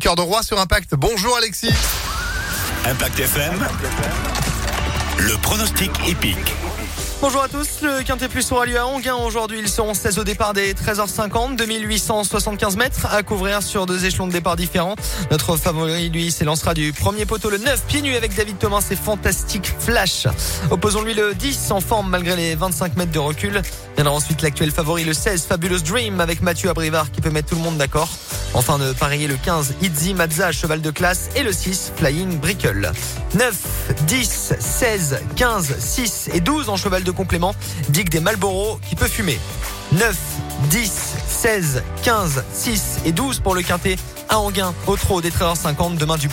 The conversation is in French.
cœur de roi sur Impact. Bonjour Alexis. Impact FM. Le pronostic épique. Bonjour à tous, le Quintet Plus aura lieu à Onguin aujourd'hui. Ils seront 16 au départ des 13h50, 2875 mètres à couvrir sur deux échelons de départ différents. Notre favori, lui, s'élancera du premier poteau le 9, pieds nus avec David Thomas et Fantastique Flash. Opposons-lui le 10 en forme malgré les 25 mètres de recul. Viendra ensuite l'actuel favori le 16, Fabulous Dream avec Mathieu Abrivard qui peut mettre tout le monde d'accord. Enfin de parier le 15, Itzy Mazza, cheval de classe et le 6, Flying Brickle. 9, 10, 16, 15, 6 et 12 en cheval de complément. Dick des Malboro qui peut fumer. 9, 10, 16, 15, 6 et 12 pour le quintet à Anguin au trot des 13h50 demain du